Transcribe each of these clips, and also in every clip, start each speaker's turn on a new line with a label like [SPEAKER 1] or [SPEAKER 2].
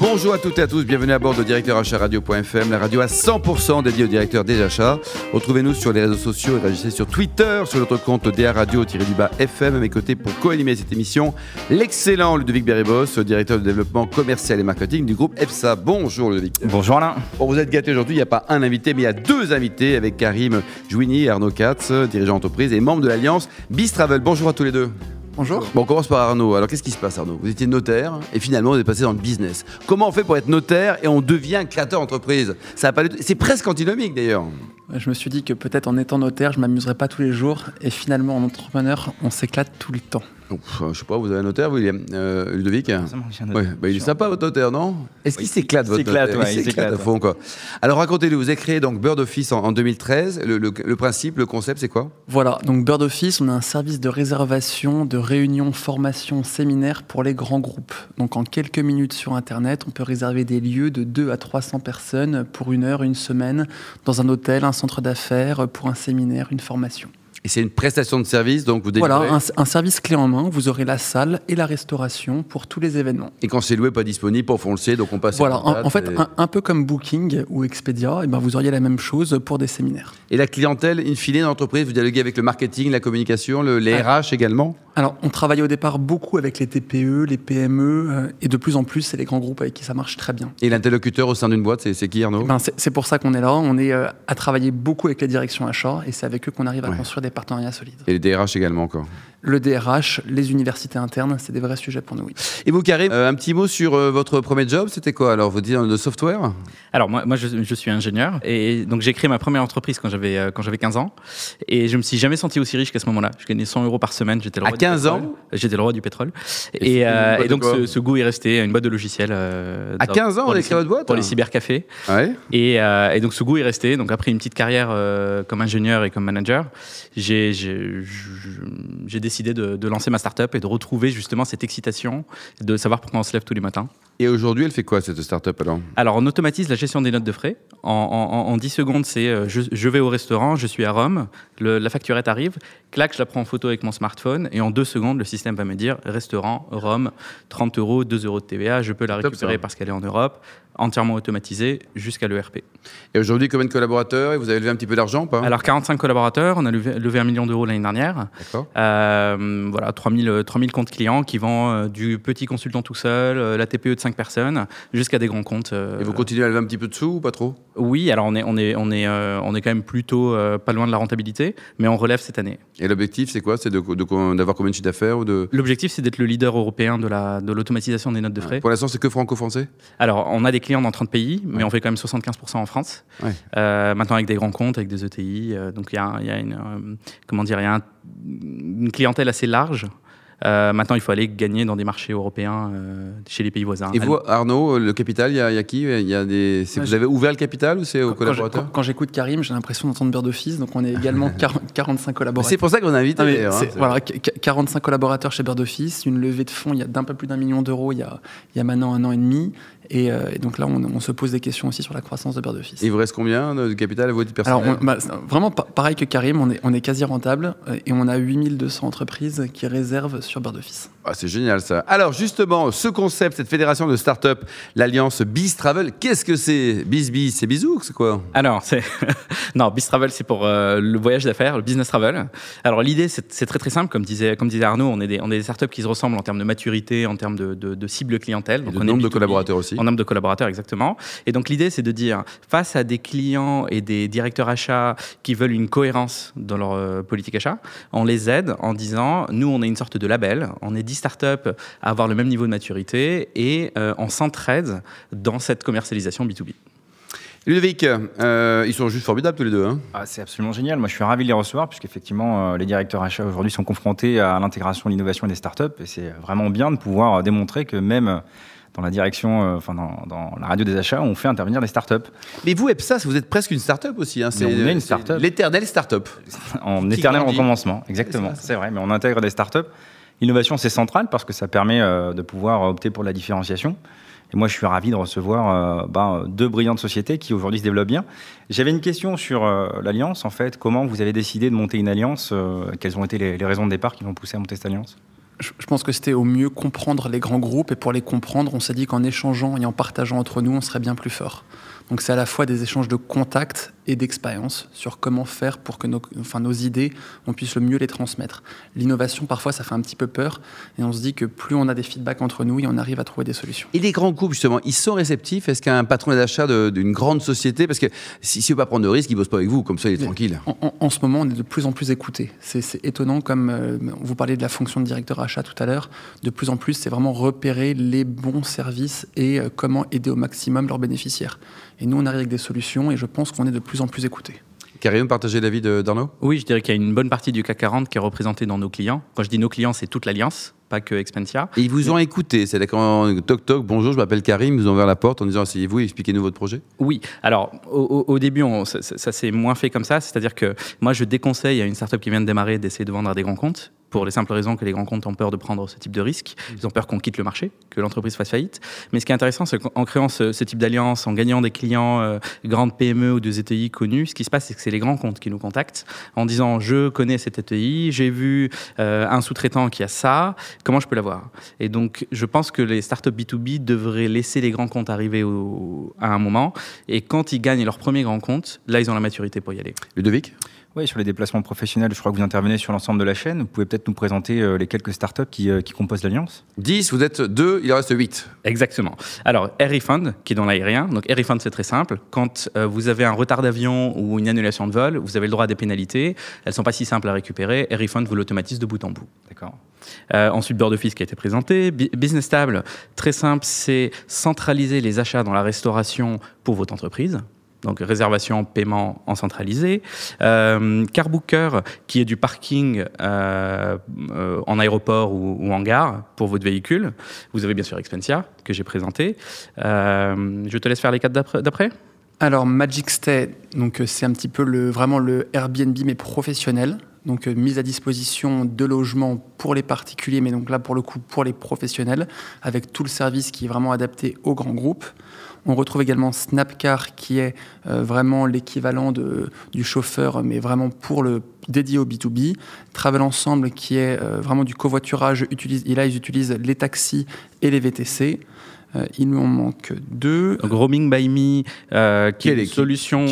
[SPEAKER 1] Bonjour à toutes et à tous, bienvenue à bord de Directeur Achat Radio.fm, la radio à 100% dédiée aux directeurs des achats. Retrouvez-nous sur les réseaux sociaux et réagissez sur Twitter, sur notre compte DA Radio-du-bas FM. À mes côtés pour co-animer cette émission, l'excellent Ludovic Beribos, directeur de développement commercial et marketing du groupe EFSA. Bonjour Ludovic.
[SPEAKER 2] Bonjour Alain.
[SPEAKER 1] Bon, vous êtes gâtés aujourd'hui, il n'y a pas un invité, mais il y a deux invités avec Karim Jouini et Arnaud Katz, dirigeant d'entreprise et membre de l'alliance Biz Travel. Bonjour à tous les deux.
[SPEAKER 3] Bonjour.
[SPEAKER 1] Bon, on commence par Arnaud. Alors, qu'est-ce qui se passe, Arnaud? Vous étiez notaire et finalement, vous êtes passé dans le business. Comment on fait pour être notaire et on devient créateur d'entreprise? Ça a pas... C'est presque antinomique d'ailleurs.
[SPEAKER 3] Je me suis dit que peut-être en étant notaire, je m'amuserais pas tous les jours et finalement, en entrepreneur, on s'éclate tout le temps.
[SPEAKER 1] Ouf, je sais pas, vous avez un notaire, William euh, Ludovic ouais, bah, Il est sympa votre notaire, non? Est-ce qu'il s'éclate votre notaire?
[SPEAKER 2] Ouais, Il s'éclate à
[SPEAKER 1] fond, quoi. Alors racontez-le, vous avez créé donc Bird Office en, en 2013. Le, le, le, principe, le concept, c'est quoi?
[SPEAKER 3] Voilà, donc Bird Office, on a un service de réservation, de réunion, formation, séminaire pour les grands groupes. Donc en quelques minutes sur Internet, on peut réserver des lieux de 2 à 300 personnes pour une heure, une semaine, dans un hôtel, un centre d'affaires, pour un séminaire, une formation.
[SPEAKER 1] Et c'est une prestation de service, donc vous délivrez...
[SPEAKER 3] Voilà, un, un, service clé en main. Vous aurez la salle et la restauration pour tous les événements.
[SPEAKER 1] Et quand c'est loué, pas disponible, on le sait, donc on passe.
[SPEAKER 3] Voilà, en, en, fait, et... un, un, peu comme Booking ou Expedia, et ben vous auriez la même chose pour des séminaires.
[SPEAKER 1] Et la clientèle, in fine, d'entreprise, vous dialoguez avec le marketing, la communication, le, les. RH également?
[SPEAKER 3] Alors, on travaille au départ beaucoup avec les TPE, les PME, euh, et de plus en plus, c'est les grands groupes avec qui ça marche très bien.
[SPEAKER 1] Et l'interlocuteur au sein d'une boîte, c'est qui Arnaud?
[SPEAKER 3] Ben, C'est pour ça qu'on est là. On est euh, à travailler beaucoup avec les directions achats, et c'est avec eux qu'on arrive à ouais. construire des partenariats solides.
[SPEAKER 1] Et les DRH également encore
[SPEAKER 3] le DRH, les universités internes, c'est des vrais sujets pour nous. Oui.
[SPEAKER 1] Et vous, Karim, euh, un petit mot sur euh, votre premier job, c'était quoi Alors, vous dites de software?
[SPEAKER 2] Alors, moi, moi je, je, suis ingénieur et donc j'ai créé ma première entreprise quand j'avais euh, quand j'avais 15 ans et je me suis jamais senti aussi riche qu'à ce moment-là. Je gagnais 100 euros par semaine.
[SPEAKER 1] J'étais le roi à 15 ans?
[SPEAKER 2] J'étais le roi du pétrole. Et, et, euh, et donc, ce, ce, goût est resté une boîte de logiciels.
[SPEAKER 1] à 15 ans, vous avez créé votre boîte?
[SPEAKER 2] Pour les cybercafés.
[SPEAKER 1] Ouais.
[SPEAKER 2] Et, et, donc, ce goût est resté. Donc, après une petite carrière comme ingénieur et comme manager, j'ai décidé de, de lancer ma startup et de retrouver justement cette excitation de savoir pourquoi on se lève tous les matins.
[SPEAKER 1] Et aujourd'hui, elle fait quoi cette startup alors?
[SPEAKER 2] Alors, on automatise la gestion des notes de frais. En, en, en 10 secondes, c'est euh, je, je, vais au restaurant, je suis à Rome, le, la facturette arrive, clac, je la prends en photo avec mon smartphone, et en deux secondes, le système va me dire restaurant, Rome, 30 euros, 2 euros de TVA, je peux la récupérer parce qu'elle est en Europe, entièrement automatisée jusqu'à l'ERP.
[SPEAKER 1] Et aujourd'hui, combien de collaborateurs Et vous avez levé un petit peu d'argent pas?
[SPEAKER 2] Alors, 45 collaborateurs, on a levé, levé un million d'euros l'année dernière.
[SPEAKER 1] D'accord.
[SPEAKER 2] Euh, voilà, 3000, 3000 comptes clients qui vont euh, du petit consultant tout seul, euh, la TPE de 5 personnes, jusqu'à des grands comptes.
[SPEAKER 1] Et vous continuez à lever un petit peu de sous ou pas trop?
[SPEAKER 2] Oui, alors on est, on est, on est, euh, on est quand même plutôt euh, pas loin de la rentabilité, mais on relève cette année.
[SPEAKER 1] Et l'objectif, c'est quoi? C'est d'avoir de, de, combien de chiffre d'affaires ou de...
[SPEAKER 2] L'objectif, c'est d'être le leader européen de la de l'automatisation des notes de frais.
[SPEAKER 1] Pour l'instant, c'est que franco-français?
[SPEAKER 2] Alors, on a des clients dans 30 pays, mais ouais. on fait quand même 75% en France.
[SPEAKER 1] Ouais.
[SPEAKER 2] Euh, maintenant, avec des grands comptes, avec des ETI. donc, il y a, y a, une, comment dire, y a un, une clientèle assez large. Euh, maintenant, il faut aller gagner dans des marchés européens euh, chez les pays voisins.
[SPEAKER 1] Et vous, Arnaud, le capital, il y, y, a qui? Il y a des... Vous avez ouvert le capital ou c'est aux collaborateurs
[SPEAKER 3] Quand, quand j'écoute Karim, j'ai l'impression d'entendre Beurre d'Office, donc on est également 40, 45 collaborateurs.
[SPEAKER 1] C'est pour ça qu'on invite.
[SPEAKER 3] hein, voilà, 45 collaborateurs chez Beurre d'Office, une levée de fonds d'un peu plus d'un million d'euros il, il, y a maintenant un an et demi. Et, euh, et donc là, on, on, se pose des questions aussi sur la croissance de Beurre d'Office.
[SPEAKER 1] Et il vous reste combien de capital à votre personnel?
[SPEAKER 3] Alors, on, bah, vraiment pareil que Karim, on est, on est quasi rentable et on a 8200 entreprises qui réservent sur Beurre d'Office.
[SPEAKER 1] Ah, c'est génial ça. Alors justement, ce concept, cette fédération de start-up, l'alliance Biz Travel, qu'est-ce que c'est Biz Biz, c'est bisous, c'est quoi
[SPEAKER 2] Alors, c'est non, Biz Travel, c'est pour euh, le voyage d'affaires, le business travel. Alors l'idée, c'est très très simple, comme disait comme disait Arnaud, on est des on est des startups qui se ressemblent en termes de maturité, en termes de, de, de cible clientèle.
[SPEAKER 1] Donc, Et de nombre de collaborateurs aussi.
[SPEAKER 2] En nombre de collaborateurs, exactement. Et donc l'idée, c'est de dire face à des clients et des directeurs achats qui veulent une cohérence dans leur euh, politique achat, on les aide en disant, nous, on est une sorte de label, on est 10 startups à avoir le même niveau de maturité et euh, on s'entraide dans cette commercialisation B2B.
[SPEAKER 1] Ludovic, euh, ils sont juste formidables tous les deux. Hein
[SPEAKER 4] ah, c'est absolument génial. Moi, je suis ravi de les recevoir, puisqu'effectivement, euh, les directeurs achats aujourd'hui sont confrontés à l'intégration, l'innovation des startups. Et c'est vraiment bien de pouvoir démontrer que même dans la direction, euh, enfin dans, dans, la radio des achats, on fait intervenir des startups.
[SPEAKER 1] Mais vous, EPSAS, vous êtes presque une startup aussi. Hein.
[SPEAKER 4] C'est on est une startup.
[SPEAKER 1] L'éternelle startup.
[SPEAKER 4] en éternel recommencement, exactement. C'est vrai, mais on intègre des startups. L'innovation, c'est central parce que ça permet euh, de pouvoir opter pour la différenciation. Et moi, je suis ravi de recevoir ben, deux brillantes sociétés qui aujourd'hui se développent bien. J'avais une question sur l'alliance. En fait, comment vous avez décidé de monter une alliance Quelles ont été les, raisons de départ qui vous ont poussé à monter cette alliance?
[SPEAKER 3] Je pense que c'était au mieux comprendre les grands groupes et pour les comprendre, on s'est dit qu'en échangeant et en partageant entre nous, on serait bien plus fort. Donc c'est à la fois des échanges de contacts et d'expérience sur comment faire pour que nos, enfin, nos idées, on puisse le mieux les transmettre. L'innovation, parfois, ça fait un petit peu peur et on se dit que plus on a des feedbacks entre nous et on arrive à trouver des solutions.
[SPEAKER 1] Et les grands groupes, justement, ils sont réceptifs? Est-ce qu'un patron d'achat d'une grande société, parce que si, si ne veut pas prendre de risques, il ne bosse pas avec vous, comme ça il est tranquille
[SPEAKER 3] en, ce moment, on est de plus en plus écouté. C'est étonnant, comme euh, vous parliez de la fonction de directeur achat tout à l'heure, de plus en plus, c'est vraiment repérer les bons services et euh, comment aider au maximum leurs bénéficiaires. Et nous, on arrive avec des solutions et je pense qu'on est de plus en plus écoutés.
[SPEAKER 1] Karim, partagez l'avis d'Arnaud?
[SPEAKER 2] Oui, je dirais qu'il y a une bonne partie du CAC 40 qui est représentée dans nos clients. Quand je dis nos clients, c'est toute l'alliance, pas que Expensia.
[SPEAKER 1] Et ils vous ont écouté, c'est-à-dire quand toc toc, bonjour, je m'appelle Karim, ils vous ont ouvert la porte en disant asseyez-vous et expliquez-nous votre projet
[SPEAKER 2] Oui, alors au, début, ça, ça s'est moins fait comme ça, c'est-à-dire que moi je déconseille à une startup qui vient de démarrer d'essayer de vendre à des grands comptes pour les simples raisons que les grands comptes ont peur de prendre ce type de risque. Ils ont peur qu'on quitte le marché, que l'entreprise fasse faillite. Mais ce qui est intéressant, c'est qu'en créant ce, type d'alliance, en gagnant des clients euh, grandes PME ou des ETI connus, ce qui se passe, c'est que c'est les grands comptes qui nous contactent en disant je connais cette ETI, j'ai vu euh, un sous-traitant qui a ça, comment je peux l'avoir? Et donc, je pense que les startups B2B devraient laisser les grands comptes arriver à un moment. Et quand ils gagnent leur premier grand compte, là, ils ont la maturité pour y aller.
[SPEAKER 1] Ludovic?
[SPEAKER 4] Oui, sur les déplacements professionnels, je crois que vous intervenez sur l'ensemble de la chaîne. Vous pouvez peut-être nous présenter euh, les quelques startups qui, euh, qui composent l'Alliance
[SPEAKER 1] 10, vous êtes 2, il en reste 8.
[SPEAKER 2] Exactement. Alors, Air Refund, qui est dans l'aérien. Donc, Air Refund, c'est très simple. Quand euh, vous avez un retard d'avion ou une annulation de vol, vous avez le droit à des pénalités. Elles ne sont pas si simples à récupérer. Air Refund vous l'automatise de bout en bout.
[SPEAKER 4] D'accord.
[SPEAKER 2] ensuite, Board Office qui a été présenté. Business Table, très simple, c'est centraliser les achats dans la restauration pour votre entreprise donc réservation, paiement en centralisé. Euh, Carbooker, qui est du parking euh, euh, en aéroport ou, en gare pour votre véhicule. Vous avez bien sûr Expensia, que j'ai présenté. je te laisse faire les quatre d'après
[SPEAKER 3] alors Magic Stay, c'est un petit peu le, vraiment le Airbnb mais professionnel. Donc mise à disposition de logements pour les particuliers, mais donc là pour le coup pour les professionnels, avec tout le service qui est vraiment adapté aux grands groupes. On retrouve également Snapcar qui est euh, vraiment l'équivalent du chauffeur, mais vraiment pour le dédié au B2B. Travel Ensemble qui est euh, vraiment du covoiturage. Utilise, et là, ils utilisent les taxis et les VTC. Euh, il nous en manque deux.
[SPEAKER 2] Donc, roaming by Me, qui est une solution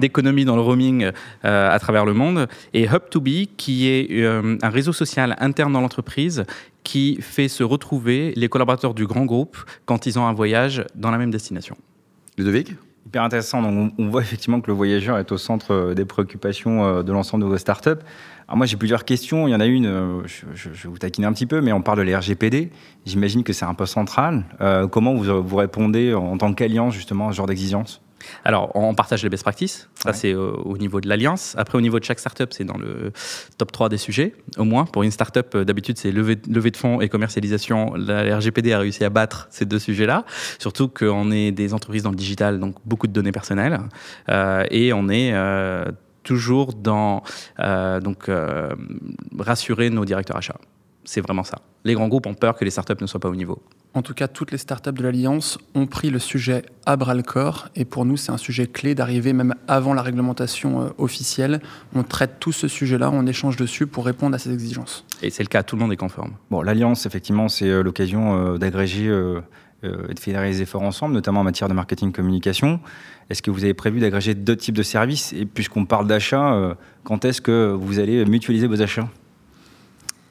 [SPEAKER 2] d'économie dans le roaming à travers le monde, et Hub2Be, qui est un réseau social interne dans l'entreprise qui fait se retrouver les collaborateurs du grand groupe quand ils ont un voyage dans la même destination.
[SPEAKER 1] Ludovic?
[SPEAKER 4] Hyper intéressant. Donc, on voit effectivement que le voyageur est au centre euh, des préoccupations euh, de l'ensemble de vos startups. Alors moi, j'ai plusieurs questions. Il y en a une, euh, je, vais vous taquiner un petit peu, mais on parle de l'RGPD. J'imagine que c'est un peu central. comment vous, vous répondez en tant qu'alliance justement à ce genre d'exigence?
[SPEAKER 2] Alors, on partage les best practices. Ça, c'est au, niveau de l'alliance. Après, au niveau de chaque startup, c'est dans le top 3 des sujets, au moins. Pour une startup, euh, d'habitude, c'est levée, de fonds et commercialisation. La RGPD a réussi à battre ces deux sujets-là. Surtout qu'on est des entreprises dans le digital, donc beaucoup de données personnelles. Euh, et on est euh, toujours dans donc, rassurer nos directeurs achats. C'est vraiment ça. Les grands groupes ont peur que les startups ne soient pas au niveau.
[SPEAKER 3] En tout cas, toutes les startups de l'Alliance ont pris le sujet à bras le corps. Et pour nous, c'est un sujet clé d'arriver même avant la réglementation euh, officielle. On traite tout ce sujet-là, on échange dessus pour répondre à ces exigences.
[SPEAKER 2] Et c'est le cas, tout le monde est conforme.
[SPEAKER 4] Bon, l'Alliance, effectivement, c'est euh, l'occasion euh, d'agréger et de fédérer les efforts ensemble, notamment en matière de marketing communication. Est-ce que vous avez prévu d'agréger d'autres types de services? Et puisqu'on parle d'achat, quand est-ce que vous allez mutualiser vos achats?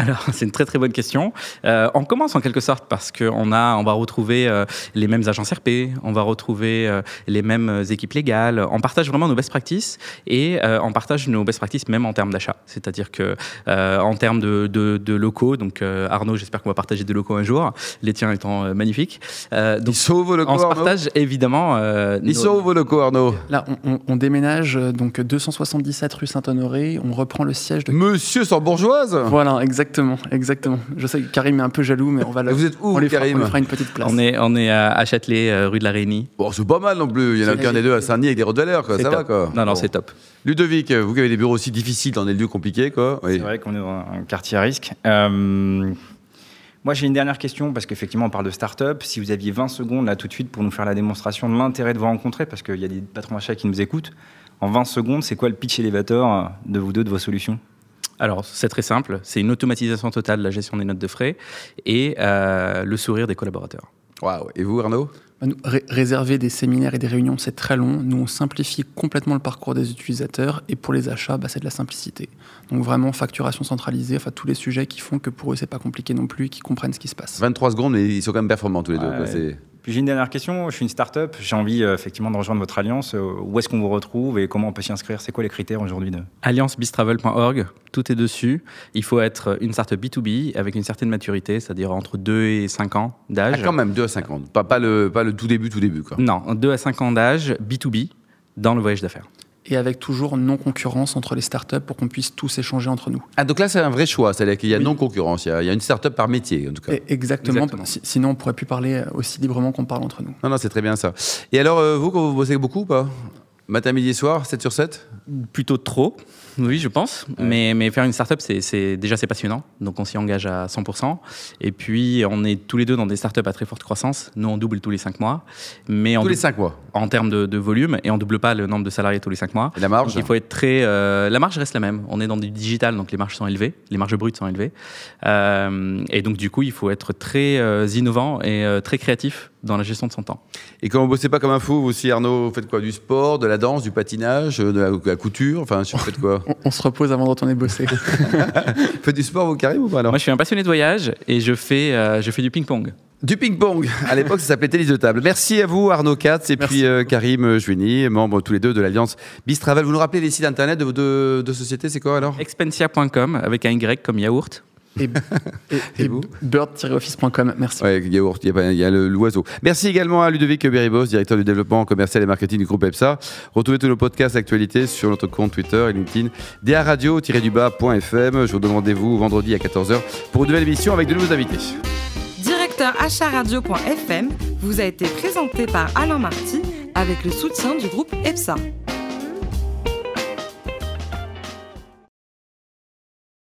[SPEAKER 2] Alors, c'est une très très bonne question. Euh, on commence en quelque sorte parce qu'on a, on va retrouver euh, les mêmes agences RP, on va retrouver euh, les mêmes équipes légales. On partage vraiment nos best practices et on partage nos best practices même en termes d'achat. C'est-à-dire que en termes de, de, locaux, donc Arnaud, j'espère qu'on va partager des locaux un jour, les tiens étant magnifiques.
[SPEAKER 1] donc, Ils sauvent vos locaux,
[SPEAKER 2] On se partage évidemment.
[SPEAKER 1] Ils sauvent vos locaux, Arnaud.
[SPEAKER 3] Là, on, déménage donc 277 rue Saint-Honoré. On reprend le siège de.
[SPEAKER 1] Monsieur sans bourgeoise.
[SPEAKER 3] Voilà, exactement. Exactement, exactement. Je sais que Karim est un peu jaloux, mais on va le.
[SPEAKER 1] Vous êtes où,
[SPEAKER 3] on
[SPEAKER 1] Karim
[SPEAKER 3] fera, on fera une petite place.
[SPEAKER 2] On est, on est à Châtelet, euh, rue de la Réunie.
[SPEAKER 1] Bon, c'est pas mal non plus. Il y en a qu'un des deux à Saint-Denis avec des routes de quoi. Ça va, quoi.
[SPEAKER 2] Non, non, c'est top.
[SPEAKER 1] Ludovic, vous qui avez des bureaux aussi difficiles dans des lieux compliqués, quoi.
[SPEAKER 4] C'est vrai qu'on est dans un quartier à risque. Euh, Moi, j'ai une dernière question parce qu'effectivement, on parle de start-up. Si vous aviez 20 secondes là tout de suite pour nous faire la démonstration de l'intérêt de vous rencontrer, parce qu'il y a des patrons achats qui nous écoutent, en 20 secondes, c'est quoi le pitch elevator de vous deux, de vos solutions?
[SPEAKER 2] Alors, c'est très simple. C'est une automatisation totale de la gestion des notes de frais et euh, le sourire des collaborateurs.
[SPEAKER 1] Waouh. Et vous, Arnaud?
[SPEAKER 3] Bah, réserver des séminaires et des réunions, c'est très long. Nous, on simplifie complètement le parcours des utilisateurs. Et pour les achats, bah, c'est de la simplicité. Donc vraiment, facturation centralisée, enfin tous les sujets qui font que pour eux, c'est pas compliqué non plus, qu'ils comprennent ce qui se passe.
[SPEAKER 1] 23 secondes, mais ils sont quand même performants tous les deux.
[SPEAKER 4] Puis j'ai une dernière question. Je suis une start-up. J'ai envie euh, effectivement de rejoindre votre alliance. Euh, où est-ce qu'on vous retrouve et comment on peut s'y inscrire? C'est quoi les critères aujourd'hui de...
[SPEAKER 2] Alliancebistravel.org. Tout est dessus. Il faut être une start-up B2B avec une certaine maturité, c'est-à-dire entre 2 et 5 ans d'âge.
[SPEAKER 1] Ah, quand même, 2 à 5 ans. Pas, pas, le, pas le tout début, tout début. Quoi.
[SPEAKER 2] Non, 2 à 5 ans d'âge, B2B, dans le voyage d'affaires
[SPEAKER 3] et avec toujours non-concurrence entre les startups pour qu'on puisse tous échanger entre nous.
[SPEAKER 1] Ah, donc là, c'est un vrai choix, c'est-à-dire qu'il y a non-concurrence, il, y a une startup par métier, en tout cas.
[SPEAKER 3] exactement, sinon on pourrait plus parler aussi librement qu'on parle entre nous.
[SPEAKER 1] Non, non, c'est très bien ça. Et alors, euh, vous, quand vous bossez beaucoup ou pas? Matin, midi, soir, 7 sur 7
[SPEAKER 2] Plutôt trop. Oui, je pense. Mais, mais faire une startup, c'est déjà c'est passionnant. Donc on s'y engage à 100%. Et puis on est tous les deux dans des startups à très forte croissance. Nous on double tous les 5 mois. Mais
[SPEAKER 1] tous les 5 mois
[SPEAKER 2] En termes de, volume. Et on double pas le nombre de salariés tous les 5 mois.
[SPEAKER 1] Et la marge
[SPEAKER 2] Il faut être très. Euh, la marge reste la même. On est dans du digital, donc les marges sont élevées. Les marges brutes sont élevées. Euh, et donc du coup, il faut être très euh, innovant et très créatif dans la gestion de son temps.
[SPEAKER 1] Et quand vous bossez pas comme un fou, vous aussi Arnaud, vous faites quoi? Du sport, de la danse, du patinage, de la, couture? Enfin, vous faites quoi?
[SPEAKER 3] On, se repose avant de retourner bosser.
[SPEAKER 1] vous faites du sport, vous, Karim, ou pas alors?
[SPEAKER 2] Moi, je suis un passionné de voyage et je fais, euh, je fais du ping-pong.
[SPEAKER 1] Du ping-pong. À l'époque, ça s'appelait tennis de table. Merci à vous, Arnaud Katz, et puis euh, Karim Juini, membres tous les deux de l'Alliance Bistravel. Vous nous rappelez les sites internet de vos deux, deux sociétés, c'est quoi alors?
[SPEAKER 2] Expensia.com avec un Y comme yaourt
[SPEAKER 3] et, bird-office.com. Merci.
[SPEAKER 1] Ouais, yaourt, il y a, l'oiseau. Merci également à Ludovic Beribos, directeur du développement commercial et marketing du groupe EPSA. Retrouvez tous nos podcasts d'actualité sur notre compte Twitter et LinkedIn, daradio-du-bas.fm. Je vous donne rendez-vous vendredi à 14h pour une nouvelle émission avec de nouveaux invités.
[SPEAKER 5] Directeur acharadio.fm vous a été présenté par Alain Marty avec le soutien du groupe EPSA.